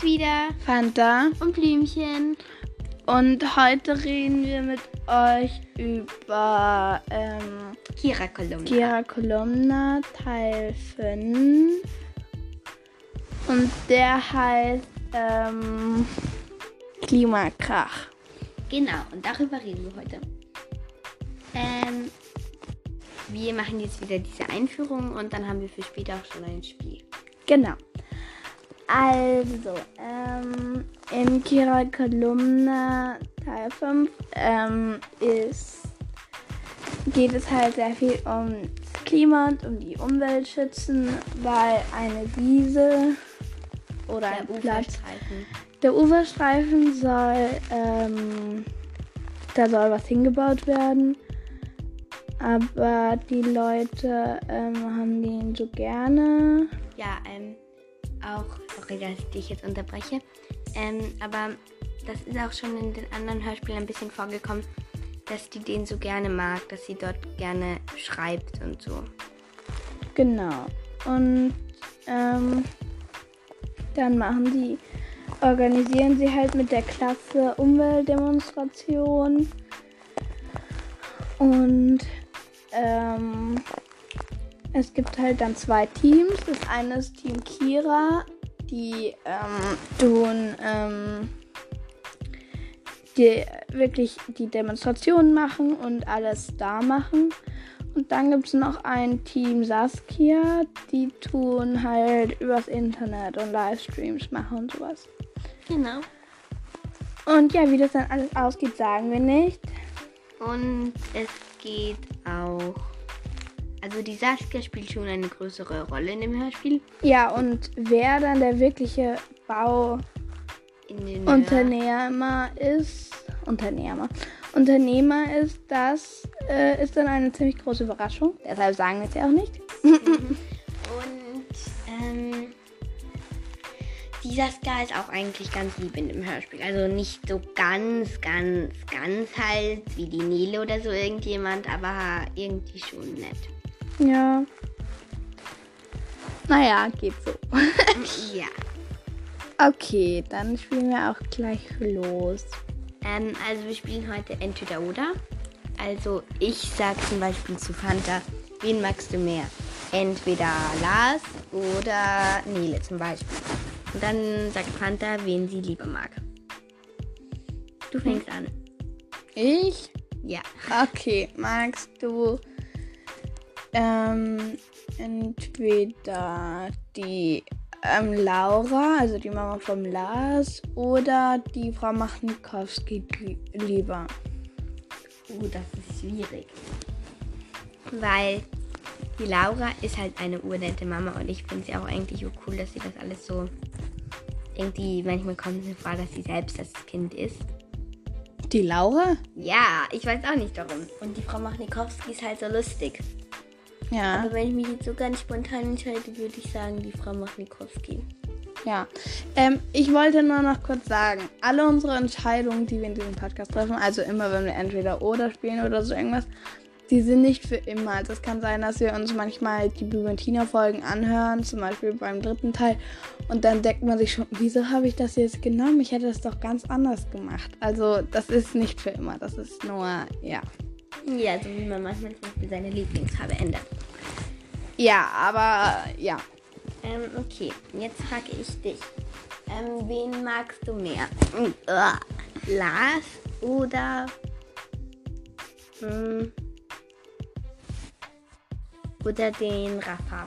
sind's wieder. Fanta. Und Blümchen. Und heute reden wir mit euch über ähm, Kira Kolumna. Kira Kolumna Teil 5. Und der heißt ähm, Klimakrach. Genau, und darüber reden wir heute. Ähm, wir machen jetzt wieder diese Einführung und dann haben wir für später auch schon ein Spiel. Genau. Also, ähm, in Kira Kolumna Teil 5 ähm, ist, geht es halt sehr viel um das Klima und um die Umwelt schützen, weil eine Wiese oder Der ein Platz, Uferstreifen. der Uferstreifen soll, ähm, da soll was hingebaut werden. Aber die Leute ähm, haben den so gerne. Ja, ähm, auch, sorry, dass ich dich jetzt unterbreche. Ähm, aber das ist auch schon in den anderen Hörspielen ein bisschen vorgekommen, dass die den so gerne mag, dass sie dort gerne schreibt und so. Genau. Und ähm, dann machen die, organisieren sie halt mit der Klasse Umweltdemonstration. Und ähm, es gibt halt dann zwei Teams. Das eine ist Team Kira, die ähm, tun ähm, die wirklich die Demonstrationen machen und alles da machen. Und dann gibt es noch ein Team Saskia, die tun halt übers Internet und Livestreams machen und sowas. Genau. Und ja, wie das dann alles ausgeht, sagen wir nicht. Und es geht auch. Also die Saskia spielt schon eine größere Rolle in dem Hörspiel. Ja, und wer dann der wirkliche Bauunternehmer ist, Unternehmer, Unternehmer ist, das äh, ist dann eine ziemlich große Überraschung. Deshalb sagen wir es ja auch nicht. Und ähm, die Saskia ist auch eigentlich ganz lieb in dem Hörspiel. Also nicht so ganz, ganz, ganz halt wie die Nele oder so irgendjemand, aber irgendwie schon nett. Ja. Naja, geht so. ja. Okay, dann spielen wir auch gleich los. Ähm, also wir spielen heute entweder oder. Also ich sag zum Beispiel zu Fanta, wen magst du mehr? Entweder Lars oder Nele zum Beispiel. Und dann sagt Fanta, wen sie lieber mag. Du fängst an. Ich? Ja. Okay, magst du ähm, entweder die ähm, Laura, also die Mama vom Lars, oder die Frau Machnikowski li- lieber? Uh, das ist schwierig. Weil die Laura ist halt eine urnette Mama und ich finde sie auch eigentlich so cool, dass sie das alles so irgendwie, manchmal kommt sie vor, dass sie selbst das Kind ist. Die Laura? Ja, ich weiß auch nicht warum. Und die Frau Machnikowski ist halt so lustig. Ja. Aber wenn ich mich jetzt so ganz spontan entscheide, würde ich sagen, die Frau Machnikowski. Ja, ähm, ich wollte nur noch kurz sagen, alle unsere Entscheidungen, die wir in diesem Podcast treffen, also immer wenn wir entweder oder spielen oder so irgendwas, die sind nicht für immer. Also es kann sein, dass wir uns manchmal die Blue Tina Folgen anhören, zum Beispiel beim dritten Teil, und dann denkt man sich schon, wieso habe ich das jetzt genommen? Ich hätte das doch ganz anders gemacht. Also das ist nicht für immer, das ist nur, ja. Ja, so wie man manchmal zum Beispiel seine Lieblingsfarbe ändert. Ja, aber ja. Ähm, okay, jetzt frage ich dich. Ähm, wen magst du mehr? Uah. Lars oder hm, oder den Rafa?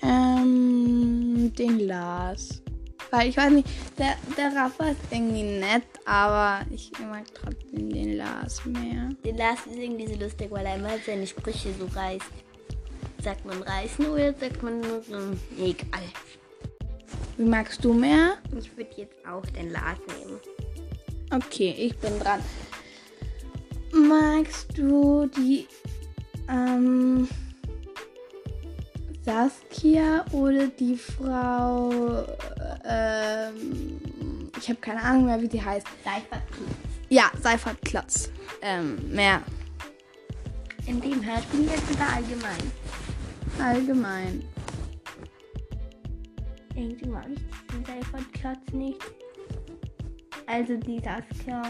Ähm, den Lars. Weil ich weiß nicht, der, der Rafa ist irgendwie nett, aber ich mag trotzdem den Lars mehr. Den Lars ist irgendwie so lustig, weil er immer seine Sprüche so reißt. Sagt man reißen oder sagt man nur so? Egal. Wie magst du mehr? Ich würde jetzt auch den Lars nehmen. Okay, ich bin dran. Magst du die ähm, Saskia oder die Frau ähm, ich habe keine Ahnung mehr, wie die heißt. Seifert Ja, Seifert Klotz. Ähm, mehr In dem Hörspiel jetzt oder allgemein? Allgemein. Irgendwie mag ich diesen Seifert-Klotz nicht. Also die Saskia.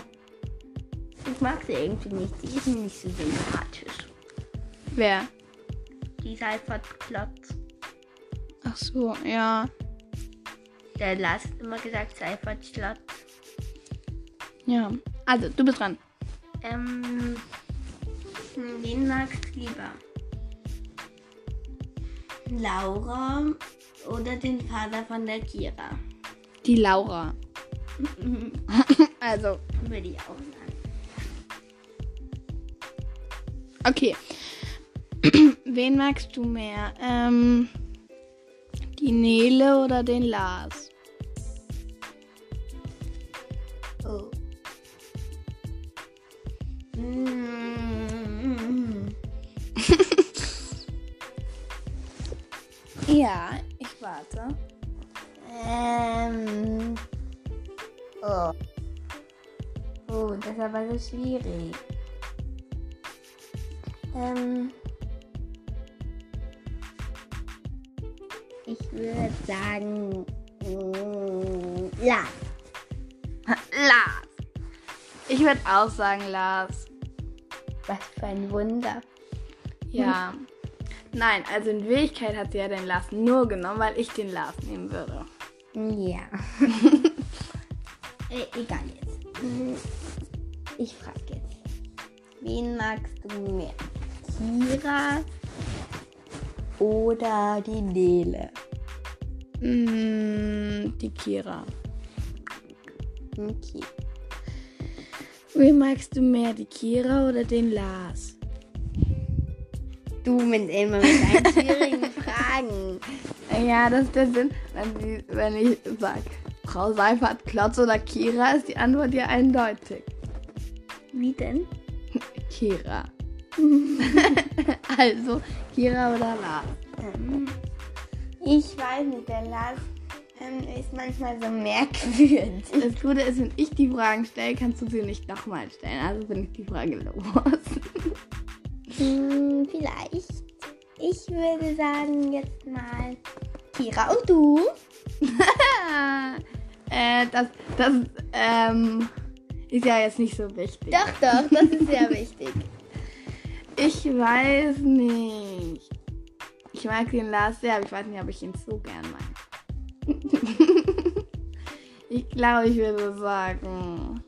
Ich mag sie irgendwie nicht. Sie ist mir nicht so sympathisch. Wer? Die Seifert-Klotz. Ach so, ja. Der Lars hat immer gesagt Seifert-Klotz. Ja. Also, du bist dran. Ähm, hm, wen magst du lieber? Laura oder den Vater von der Kira? Die Laura. also, Würde ich auch sagen. okay. Wen magst du mehr? Ähm, die Nele oder den Lars? Oh. Mm. Ja, ich warte. Ähm. Oh. Oh, das ist aber so schwierig. Ähm. Ich würde sagen. mm, Ja. Lars. Ich würde auch sagen Lars. Was für ein Wunder. Ja. Nein, also in Wirklichkeit hat sie ja den Lars nur genommen, weil ich den Lars nehmen würde. Ja. äh, egal jetzt. Hm, Ich frage jetzt. Wen magst du mehr? Kira oder die Nele? Mm, die Kira. Okay. Wen magst du mehr, die Kira oder den Lars? Du mit immer mit deinen schwierigen Fragen. Ja, das ist der Sinn. Wenn, die, wenn ich sage, Frau Seifert, Klotz oder Kira, ist die Antwort ja eindeutig. Wie denn? Kira. also, Kira oder Lars? Ähm, ich weiß nicht, der Lars ähm, ist manchmal so merkwürdig. Das Gute ist, wenn ich die Fragen stelle, kannst du sie nicht nochmal stellen. Also bin ich die Frage los. Hm, vielleicht. Ich würde sagen jetzt mal Kira und du. äh, das, das, ähm, ist ja jetzt nicht so wichtig. Doch, doch, das ist sehr wichtig. Ich weiß nicht. Ich mag den Lars sehr, aber ich weiß nicht, ob ich ihn so gern mag. ich glaube, ich würde sagen.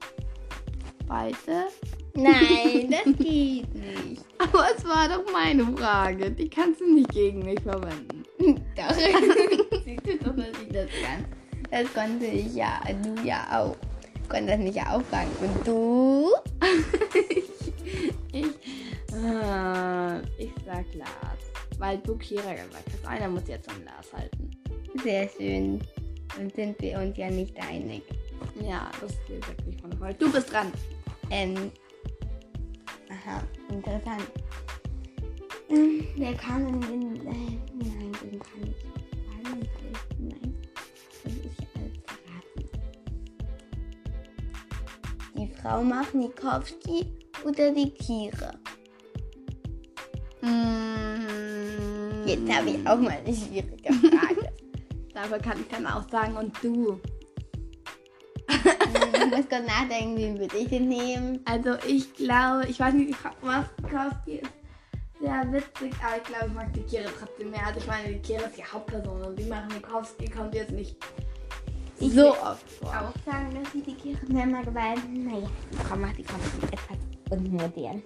Beide? Nein, das geht nicht. Aber es war doch meine Frage. Die kannst du nicht gegen mich verwenden. Doch. Siehst du doch, dass ich das kann. Das konnte ich ja, du ja auch. Ich konnte das nicht auch fragen. Und du? ich, äh, ich sag Lars. Weil du Kira gesagt hast. Einer muss jetzt am Lars halten. Sehr schön. Dann sind wir uns ja nicht einig. Ja, das ist wirklich wundervoll. Du bist dran. Ähm. Aha, interessant. Ähm, Wer kann denn den. Äh, nein, den kann ich nicht. Nein. Das ist ja alles verraten. Die Frau Machnikowski oder die Kira? Mm, Jetzt habe ich auch mal eine schwierige Frage. Dafür kann ich dann auch sagen, und du. Ich muss kurz nachdenken, wen würde ich denn nehmen? Also ich glaube, ich weiß nicht, die Frau Maskowski ist sehr witzig, aber ich glaube, ich mag die Kira trotzdem mehr. Also ich meine, die Kira ist die Hauptperson und die Machanikowski kommt jetzt nicht Ich so oft vor. Auch sagen, dass ich die Kira mehr mag, weil, naja, Frau Machnikowski ist etwas unmodern.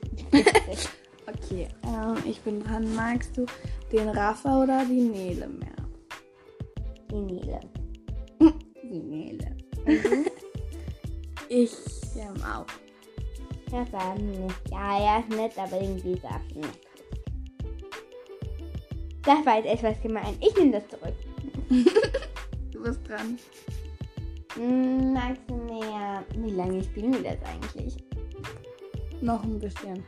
Okay, ähm, ich bin dran. Magst du den Rafa oder die Nele mehr? Die Nele. Die Nele. Ich ähm, auch. Ja, sagen nicht. Ja, ist nett, aber irgendwie auch nett. Das war jetzt etwas gemein. Ich nehme das zurück. Du bist dran. Hm, magst du mehr? Wie lange spielen wir das eigentlich? Noch ein bisschen.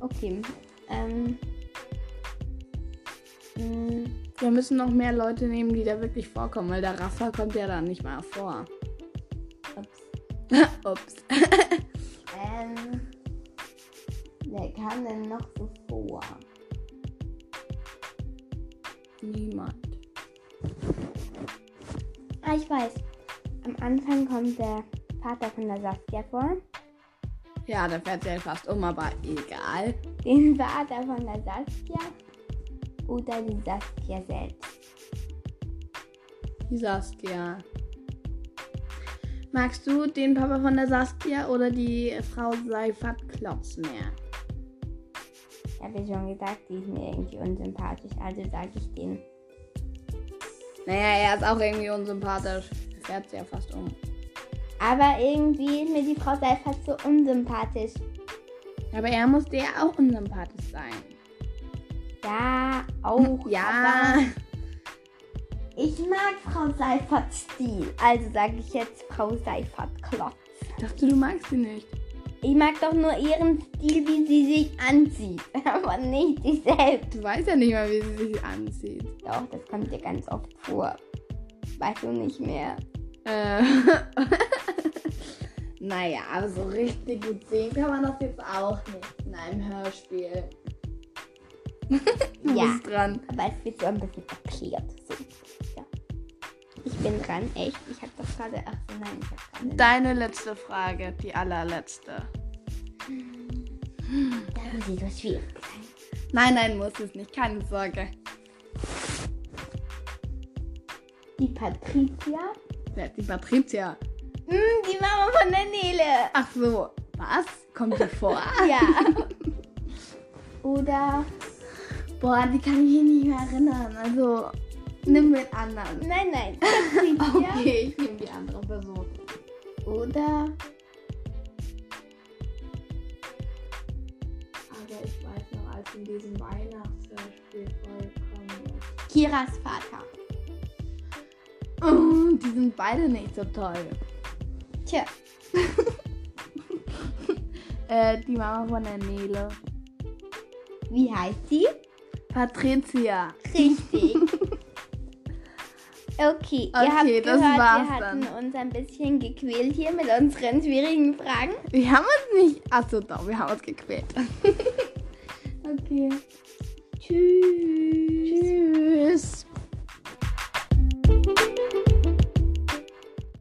Okay. Ähm. hm, Wir müssen noch mehr Leute nehmen, die da wirklich vorkommen, weil der Rafa kommt ja da nicht mal vor. ups. Ups. Ähm. Wer kam denn noch so vor? Niemand. Ah, ich weiß. Am Anfang kommt der Vater von der Saskia vor. Ja, der fährt sich fast um, aber egal. Den Vater von der Saskia. Oder die Saskia selbst. Die Saskia. Magst du den Papa von der Saskia oder die Frau Seifert Klotz mehr? Ich habe ja schon gesagt, die ist mir irgendwie unsympathisch. Also sage ich den. Naja, er ist auch irgendwie unsympathisch. Er fährt sich ja fast um. Aber irgendwie ist mir die Frau Seifert so unsympathisch. Aber er muss dir auch unsympathisch sein. Ja, auch. Ja. Ich mag Frau Seiferts Stil. Also sage ich jetzt Frau Seifert Klotz. Ich dachte, du magst sie nicht. Ich mag doch nur ihren Stil, wie sie sich anzieht. Aber nicht sie selbst. Du weißt ja nicht mal, wie sie sich anzieht. Doch, das kommt dir ganz oft vor. Weißt du nicht mehr. Äh. naja, aber so richtig gut sehen kann man das jetzt auch nicht in einem Hörspiel. Du Ja. bist dran. Aber es wird so ein bisschen verklärt. Ich bin dran, echt. Ich habe doch gerade. Ach nein, ich habe gerade. Deine letzte Frage, die allerletzte. Da muss ich so schwierig sein. Nein, nein, muss es nicht. Keine Sorge. Die Patricia. Wer ist die Patricia? Hm, die Mama von der Nele. Ach so. Was? Kommt die vor? Ja. Oder. Boah, die kann ich mich nicht mehr erinnern. Also, nimm mit anderen. Nein, nein. Okay, ich nehme die andere Person. Oder. Aber ich weiß noch, als in diesem Weihnachtshörspiel vorgekommen ist. Kiras Vater. Oh, die sind beide nicht so toll. Tja. Äh, die Mama von der Nele. Wie heißt sie? Patricia. Richtig. Okay, ihr Okay, habt das gehört, war's wir hatten dann. uns ein bisschen gequält hier mit unseren schwierigen Fragen. Wir haben uns nicht. Achso, doch, wir haben uns gequält. okay. Tschüss.